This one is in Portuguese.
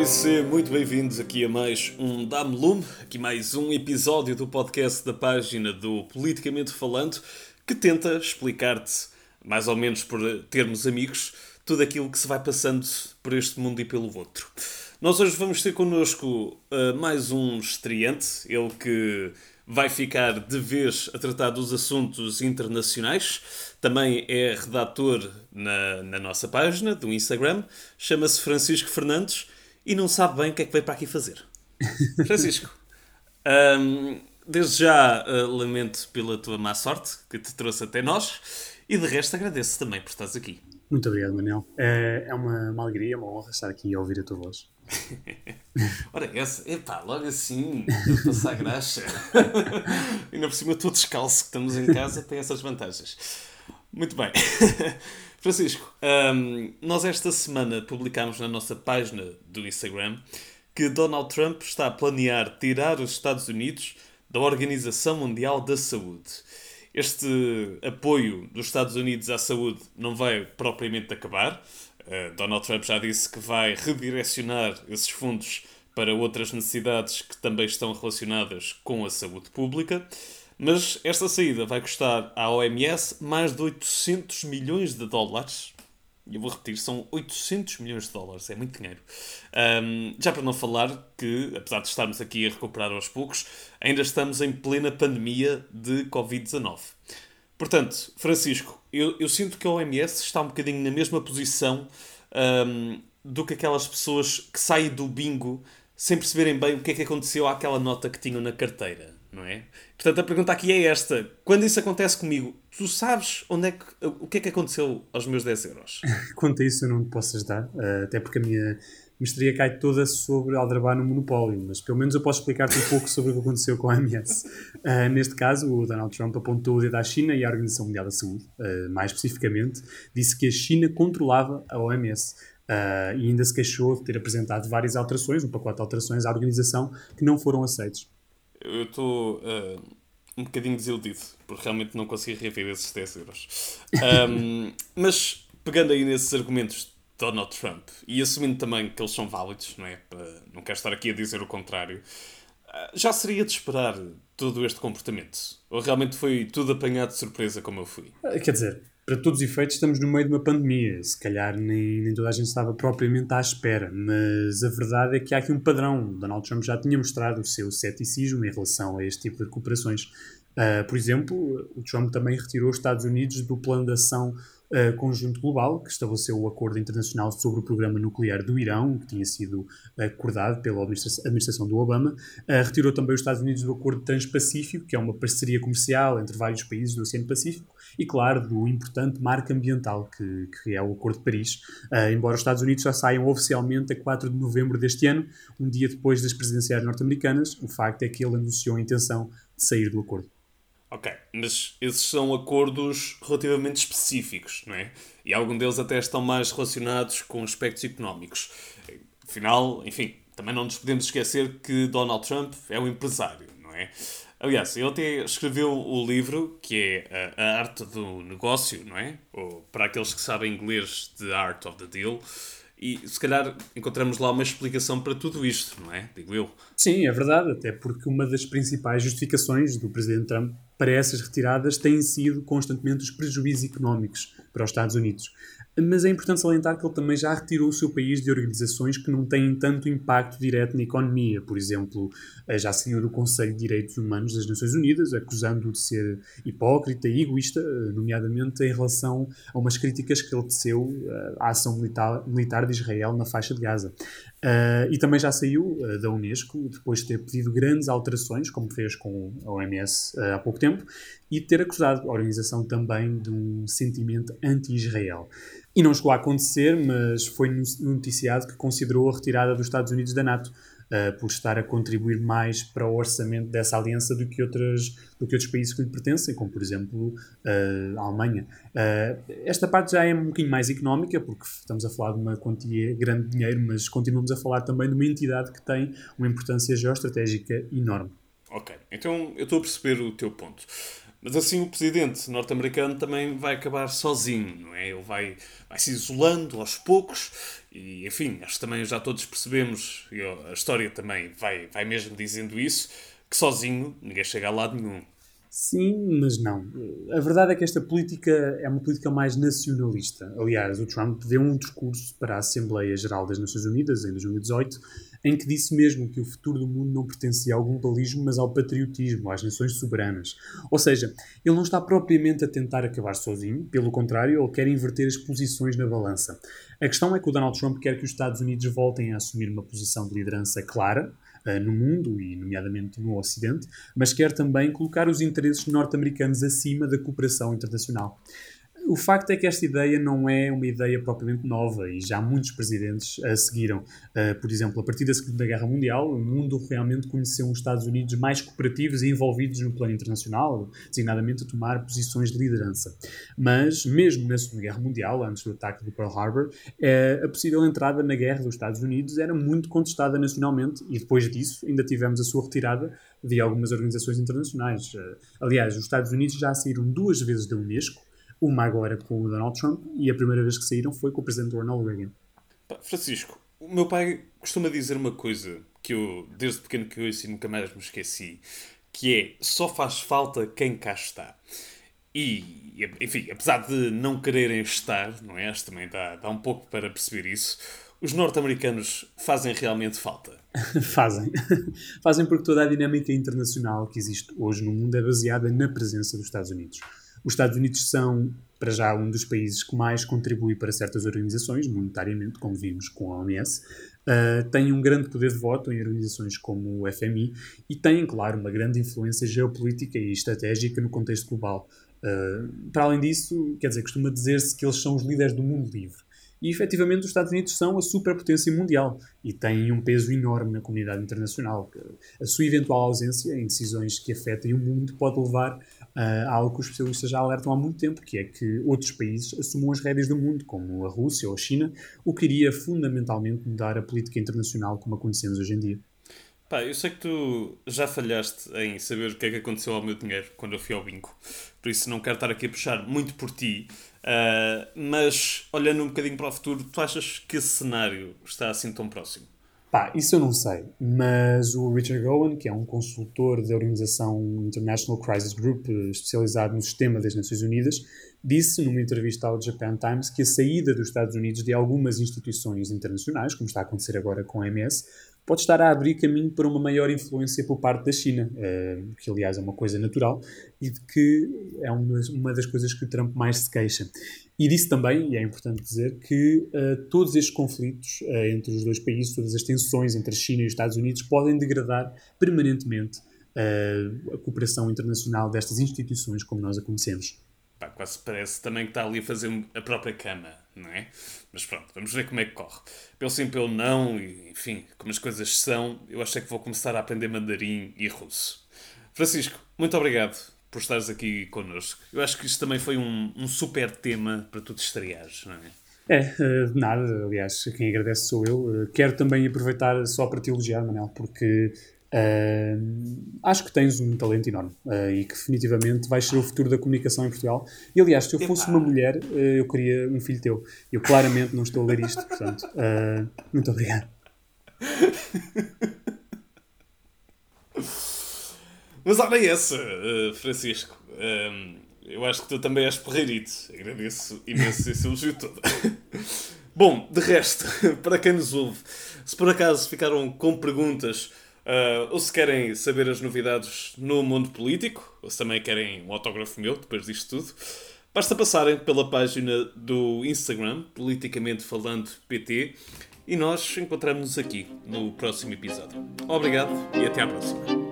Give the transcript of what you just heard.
Isso, ser muito bem-vindos aqui a mais um Dame Lume, aqui mais um episódio do podcast da página do Politicamente Falando, que tenta explicar-te, mais ou menos por termos amigos, tudo aquilo que se vai passando por este mundo e pelo outro. Nós hoje vamos ter connosco uh, mais um estreante, ele que vai ficar de vez a tratar dos assuntos internacionais. Também é redator na, na nossa página do Instagram. Chama-se Francisco Fernandes e não sabe bem o que é que veio para aqui fazer. Francisco, um, desde já uh, lamento pela tua má sorte que te trouxe até nós e de resto agradeço também por estares aqui. Muito obrigado, Manel. É, é uma, uma alegria, uma honra estar aqui e ouvir a tua voz. Ora, essa, epá, logo assim, passar graxa. Ainda por cima, estou descalço, que estamos em casa, tem essas vantagens. Muito bem. Francisco, um, nós esta semana publicámos na nossa página do Instagram que Donald Trump está a planear tirar os Estados Unidos da Organização Mundial da Saúde este apoio dos Estados Unidos à saúde não vai propriamente acabar. Uh, Donald Trump já disse que vai redirecionar esses fundos para outras necessidades que também estão relacionadas com a saúde pública. Mas esta saída vai custar à OMS mais de 800 milhões de dólares, e eu vou repetir, são 800 milhões de dólares, é muito dinheiro. Um, já para não falar que, apesar de estarmos aqui a recuperar aos poucos, ainda estamos em plena pandemia de Covid-19. Portanto, Francisco, eu, eu, sinto que a OMS está um bocadinho na mesma posição um, do que aquelas pessoas que saem do bingo sem perceberem bem o que é que aconteceu àquela nota que tinham na carteira não é? Portanto, a pergunta aqui é esta: quando isso acontece comigo, tu sabes onde é que, o que é que aconteceu aos meus 10 euros? Quanto a isso, eu não te posso ajudar, uh, até porque a minha misteria cai toda sobre Aldrabar no monopólio, mas pelo menos eu posso explicar-te um pouco sobre o que aconteceu com a OMS. Uh, eh, neste caso, o Donald Trump apontou o dedo à China e à Organização Mundial da Saúde, uh, mais especificamente, disse que a China controlava a OMS. Uh, e ainda se queixou de ter apresentado várias alterações, um pacote de alterações à organização que não foram aceitas eu estou uh, um bocadinho desiludido, porque realmente não consegui rever esses 10 euros. Um, mas, pegando aí nesses argumentos de Donald Trump e assumindo também que eles são válidos, não é? Não quero estar aqui a dizer o contrário, uh, já seria de esperar todo este comportamento? Ou realmente foi tudo apanhado de surpresa como eu fui? Ah, quer dizer, para todos os efeitos, estamos no meio de uma pandemia. Se calhar nem, nem toda a gente estava propriamente à espera, mas a verdade é que há aqui um padrão. Donald Trump já tinha mostrado o seu ceticismo em relação a este tipo de recuperações. Uh, por exemplo, o Trump também retirou os Estados Unidos do plano de ação uh, conjunto global, que estabeleceu o acordo internacional sobre o programa nuclear do Irão, que tinha sido acordado pela administração do Obama. Uh, retirou também os Estados Unidos do acordo Transpacífico, que é uma parceria comercial entre vários países do Oceano Pacífico, e, claro, do importante marco ambiental, que, que é o Acordo de Paris. Uh, embora os Estados Unidos já saiam oficialmente a 4 de novembro deste ano, um dia depois das presidenciais norte-americanas, o facto é que ele anunciou a intenção de sair do acordo. Ok, mas esses são acordos relativamente específicos, não é? E alguns deles até estão mais relacionados com aspectos económicos. Afinal, enfim, também não nos podemos esquecer que Donald Trump é um empresário, não é? Aliás, ele até escreveu o livro que é a, a Arte do Negócio, não é? Ou para aqueles que sabem inglês, The Art of the Deal. E se calhar encontramos lá uma explicação para tudo isto, não é? Digo eu. Sim, é verdade, até porque uma das principais justificações do presidente Trump para essas retiradas têm sido constantemente os prejuízos económicos para os Estados Unidos. Mas é importante salientar que ele também já retirou o seu país de organizações que não têm tanto impacto direto na economia. Por exemplo, eh, já saiu do Conselho de Direitos Humanos das Nações Unidas, acusando-o de ser hipócrita e egoísta, eh, nomeadamente em relação a umas críticas que ele teceu eh, à ação militar, militar de Israel na faixa de Gaza. Uh, e também já saiu uh, da Unesco, depois de ter pedido grandes alterações, como fez com a OMS uh, há pouco tempo, e ter acusado a organização também de um sentimento anti-Israel. E não chegou a acontecer, mas foi noticiado que considerou a retirada dos Estados Unidos da NATO, uh, por estar a contribuir mais para o orçamento dessa aliança do que, outras, do que outros países que lhe pertencem, como por exemplo uh, a Alemanha. Uh, esta parte já é um bocadinho mais económica, porque estamos a falar de uma quantia grande de dinheiro, mas continuamos a falar também de uma entidade que tem uma importância geoestratégica enorme. Ok, então eu estou a perceber o teu ponto. Mas assim o presidente norte-americano também vai acabar sozinho, não é? Ele vai, vai se isolando aos poucos e, enfim, acho que também já todos percebemos, e a história também vai, vai mesmo dizendo isso, que sozinho ninguém chega a lado nenhum. Sim, mas não. A verdade é que esta política é uma política mais nacionalista. Aliás, o Trump deu um discurso para a Assembleia Geral das Nações Unidas em 2018 em que disse mesmo que o futuro do mundo não pertencia ao globalismo, mas ao patriotismo, às nações soberanas. Ou seja, ele não está propriamente a tentar acabar sozinho, pelo contrário, ele quer inverter as posições na balança. A questão é que o Donald Trump quer que os Estados Unidos voltem a assumir uma posição de liderança clara, Uh, no mundo e, nomeadamente, no Ocidente, mas quer também colocar os interesses norte-americanos acima da cooperação internacional. O facto é que esta ideia não é uma ideia propriamente nova e já muitos presidentes a seguiram. Uh, por exemplo, a partir da Segunda Guerra Mundial, o mundo realmente conheceu os Estados Unidos mais cooperativos e envolvidos no plano internacional, designadamente a tomar posições de liderança. Mas, mesmo na Segunda Guerra Mundial, antes do ataque de Pearl Harbor, uh, a possível entrada na guerra dos Estados Unidos era muito contestada nacionalmente e depois disso ainda tivemos a sua retirada de algumas organizações internacionais. Uh, aliás, os Estados Unidos já saíram duas vezes da Unesco uma agora com o Donald Trump e a primeira vez que saíram foi com o presidente Ronald Reagan. Francisco, o meu pai costuma dizer uma coisa que eu, desde pequeno que eu e nunca mais me esqueci, que é só faz falta quem cá está. E, enfim, apesar de não quererem estar, não é? Acho também dá, dá um pouco para perceber isso. Os norte-americanos fazem realmente falta. fazem. fazem porque toda a dinâmica internacional que existe hoje no mundo é baseada na presença dos Estados Unidos. Os Estados Unidos são, para já, um dos países que mais contribui para certas organizações, monetariamente, como vimos com a OMS. Uh, ah, têm um grande poder de voto em organizações como o FMI e têm, claro, uma grande influência geopolítica e estratégica no contexto global. Uh, para além disso, quer dizer, costuma dizer-se que eles são os líderes do mundo livre. E efetivamente os Estados Unidos são a superpotência mundial e têm um peso enorme na comunidade internacional. A sua eventual ausência em decisões que afetem o mundo pode levar uh, algo que os especialistas já alertam há muito tempo, que é que outros países assumam as rédeas do mundo, como a Rússia ou a China, o que iria fundamentalmente mudar a política internacional como a conhecemos hoje em dia. Pá, eu sei que tu já falhaste em saber o que é que aconteceu ao meu dinheiro quando eu fui ao bingo, por isso não quero estar aqui a puxar muito por ti, uh, mas olhando um bocadinho para o futuro, tu achas que esse cenário está assim tão próximo? Pá, isso eu não sei, mas o Richard Gowan, que é um consultor da organização International Crisis Group, eh, especializado no sistema das Nações Unidas, disse numa entrevista ao Japan Times que a saída dos Estados Unidos de algumas instituições internacionais, como está a acontecer agora com a MS, pode estar a abrir caminho para uma maior influência por parte da China, uh, que aliás é uma coisa natural e de que é uma, das coisas que o Trump mais se queixa. E disse também, e é importante dizer, que uh, todos estes conflitos uh, entre os dois países, todas as tensões entre a China e os Estados Unidos podem degradar permanentemente a cooperação internacional destas instituições como nós a conhecemos. Pá, quase parece também que está ali a fazer a própria cama, não é? Mas pronto, vamos ver como é que corre. Pelo sim, pelo não, e, enfim, como as coisas são, eu acho é que vou começar a aprender mandarim e russo. Francisco, muito obrigado por estares aqui connosco. Eu acho que isto também foi um, um super tema para tu te estreares, não é? É, eh, nada, aliás, quem agradece sou eu. Eh, quero também aproveitar só para te elogiar, Manel, porque Uh, acho que tens um talento enorme uh, e que definitivamente vais ser o futuro da comunicação em Portugal. E aliás, se eu fosse uma mulher, uh, eu queria um filho teu. Eu claramente não estou a ler isto, portanto, muito obrigado. Mas olha essa, Francisco. eu acho que tu também és porreirito. Agradeço imenso esse elogio todo. Bom, de resto, para quem nos ouve, se por acaso ficaram com perguntas Uh, ou se querem saber as novidades no mundo político, ou se também querem um autógrafo meu depois disto tudo, basta passarem pela página do Instagram, Politicamente Falando PT, e nós encontramos-nos aqui no próximo episódio. Obrigado e até à próxima.